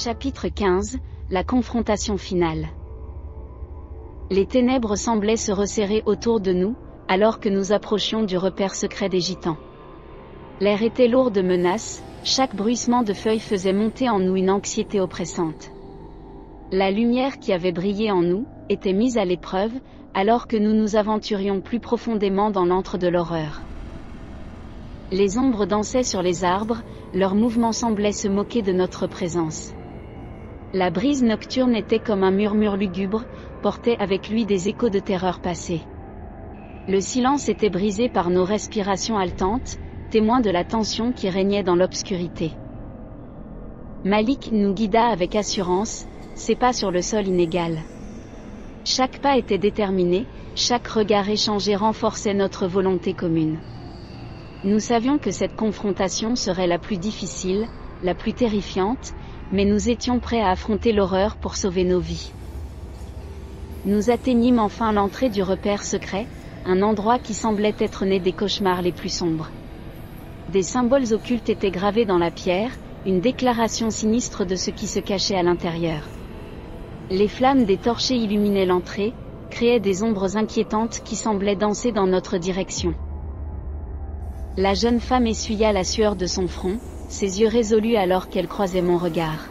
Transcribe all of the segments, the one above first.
Chapitre 15 La confrontation finale. Les ténèbres semblaient se resserrer autour de nous, alors que nous approchions du repère secret des gitans. L'air était lourd de menaces, chaque bruissement de feuilles faisait monter en nous une anxiété oppressante. La lumière qui avait brillé en nous, était mise à l'épreuve, alors que nous nous aventurions plus profondément dans l'antre de l'horreur. Les ombres dansaient sur les arbres, leurs mouvements semblaient se moquer de notre présence. La brise nocturne était comme un murmure lugubre, portait avec lui des échos de terreur passée. Le silence était brisé par nos respirations haletantes, témoins de la tension qui régnait dans l'obscurité. Malik nous guida avec assurance, ses pas sur le sol inégal. Chaque pas était déterminé, chaque regard échangé renforçait notre volonté commune. Nous savions que cette confrontation serait la plus difficile, la plus terrifiante, mais nous étions prêts à affronter l'horreur pour sauver nos vies. Nous atteignîmes enfin l'entrée du repère secret, un endroit qui semblait être né des cauchemars les plus sombres. Des symboles occultes étaient gravés dans la pierre, une déclaration sinistre de ce qui se cachait à l'intérieur. Les flammes des torchers illuminaient l'entrée, créaient des ombres inquiétantes qui semblaient danser dans notre direction. La jeune femme essuya la sueur de son front, ses yeux résolus alors qu'elle croisait mon regard.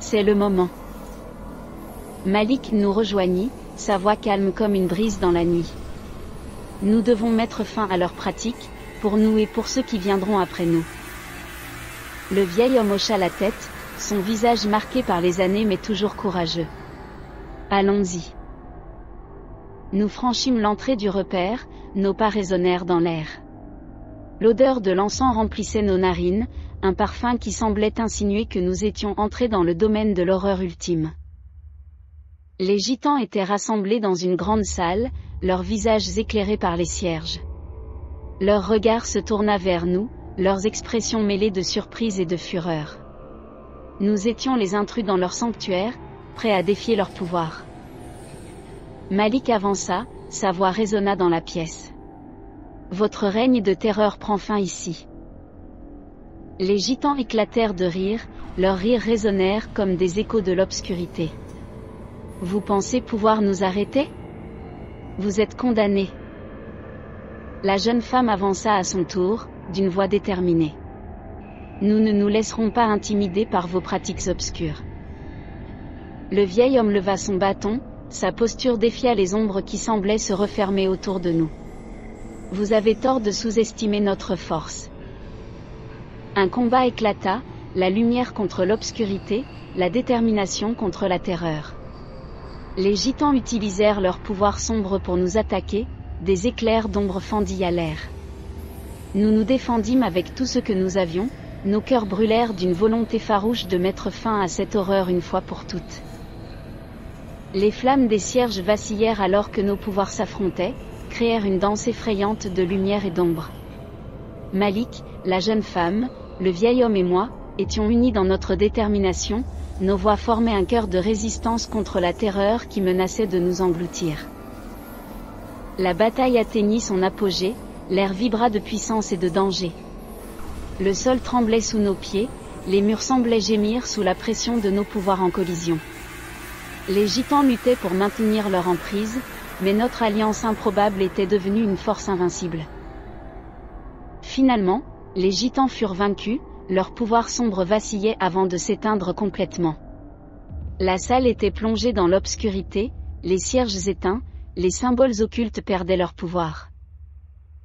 C'est le moment. Malik nous rejoignit, sa voix calme comme une brise dans la nuit. Nous devons mettre fin à leur pratique, pour nous et pour ceux qui viendront après nous. Le vieil homme hocha la tête, son visage marqué par les années mais toujours courageux. Allons-y. Nous franchîmes l'entrée du repère, nos pas résonnèrent dans l'air. L'odeur de l'encens remplissait nos narines, un parfum qui semblait insinuer que nous étions entrés dans le domaine de l'horreur ultime. Les gitans étaient rassemblés dans une grande salle, leurs visages éclairés par les cierges. Leur regard se tourna vers nous, leurs expressions mêlées de surprise et de fureur. Nous étions les intrus dans leur sanctuaire, prêts à défier leur pouvoir. Malik avança, sa voix résonna dans la pièce. Votre règne de terreur prend fin ici. Les gitans éclatèrent de rire, leurs rires résonnèrent comme des échos de l'obscurité. Vous pensez pouvoir nous arrêter? Vous êtes condamnés. La jeune femme avança à son tour, d'une voix déterminée. Nous ne nous laisserons pas intimider par vos pratiques obscures. Le vieil homme leva son bâton, sa posture défia les ombres qui semblaient se refermer autour de nous. Vous avez tort de sous-estimer notre force. Un combat éclata, la lumière contre l'obscurité, la détermination contre la terreur. Les gitans utilisèrent leur pouvoir sombre pour nous attaquer, des éclairs d'ombre l'air. Nous nous défendîmes avec tout ce que nous avions, nos cœurs brûlèrent d'une volonté farouche de mettre fin à cette horreur une fois pour toutes. Les flammes des cierges vacillèrent alors que nos pouvoirs s'affrontaient, créèrent une danse effrayante de lumière et d'ombre. Malik, la jeune femme, le vieil homme et moi, étions unis dans notre détermination, nos voix formaient un cœur de résistance contre la terreur qui menaçait de nous engloutir. La bataille atteignit son apogée, l'air vibra de puissance et de danger. Le sol tremblait sous nos pieds, les murs semblaient gémir sous la pression de nos pouvoirs en collision. Les gitans luttaient pour maintenir leur emprise, mais notre alliance improbable était devenue une force invincible. Finalement, les gitans furent vaincus, leur pouvoir sombre vacillait avant de s'éteindre complètement. La salle était plongée dans l'obscurité, les cierges éteints, les symboles occultes perdaient leur pouvoir.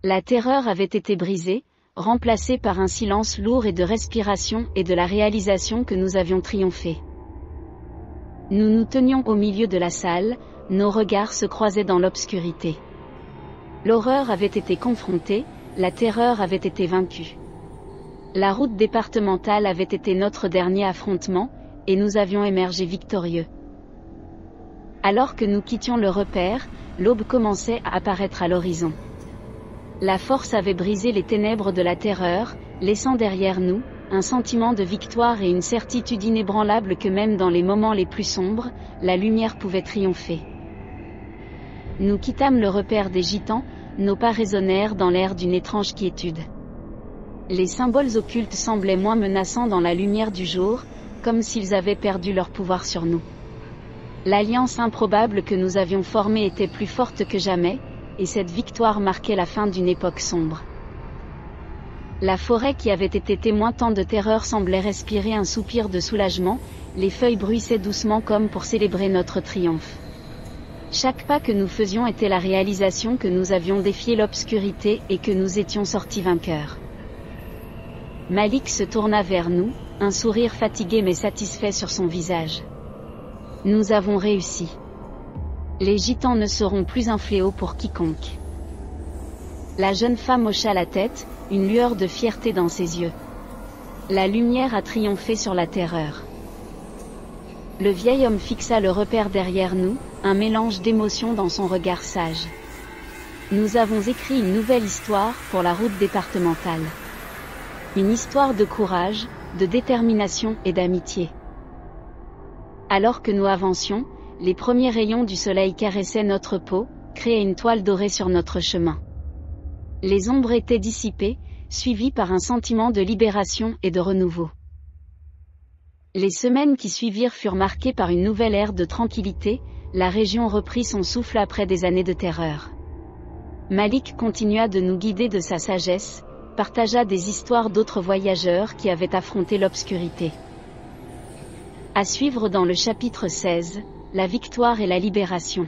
La terreur avait été brisée, remplacée par un silence lourd et de respiration et de la réalisation que nous avions triomphé. Nous nous tenions au milieu de la salle, nos regards se croisaient dans l'obscurité. L'horreur avait été confrontée, la terreur avait été vaincue. La route départementale avait été notre dernier affrontement, et nous avions émergé victorieux. Alors que nous quittions le repère, l'aube commençait à apparaître à l'horizon. La force avait brisé les ténèbres de la terreur, laissant derrière nous, un sentiment de victoire et une certitude inébranlable que même dans les moments les plus sombres, la lumière pouvait triompher. Nous quittâmes le repère des gitans, nos pas résonnèrent dans l'air d'une étrange quiétude. Les symboles occultes semblaient moins menaçants dans la lumière du jour, comme s'ils avaient perdu leur pouvoir sur nous. L'alliance improbable que nous avions formée était plus forte que jamais, et cette victoire marquait la fin d'une époque sombre. La forêt qui avait été témoin tant de terreur semblait respirer un soupir de soulagement, les feuilles bruissaient doucement comme pour célébrer notre triomphe. Chaque pas que nous faisions était la réalisation que nous avions défié l'obscurité et que nous étions sortis vainqueurs. Malik se tourna vers nous, un sourire fatigué mais satisfait sur son visage. Nous avons réussi. Les gitans ne seront plus un fléau pour quiconque. La jeune femme hocha la tête, une lueur de fierté dans ses yeux. La lumière a triomphé sur la terreur. Le vieil homme fixa le repère derrière nous, un mélange d'émotions dans son regard sage. Nous avons écrit une nouvelle histoire pour la route départementale. Une histoire de courage, de détermination et d'amitié. Alors que nous avancions, les premiers rayons du soleil caressaient notre peau, créaient une toile dorée sur notre chemin. Les ombres étaient dissipées, suivies par un sentiment de libération et de renouveau. Les semaines qui suivirent furent marquées par une nouvelle ère de tranquillité, la région reprit son souffle après des années de terreur. Malik continua de nous guider de sa sagesse, partagea des histoires d'autres voyageurs qui avaient affronté l'obscurité. À suivre dans le chapitre 16, la victoire et la libération.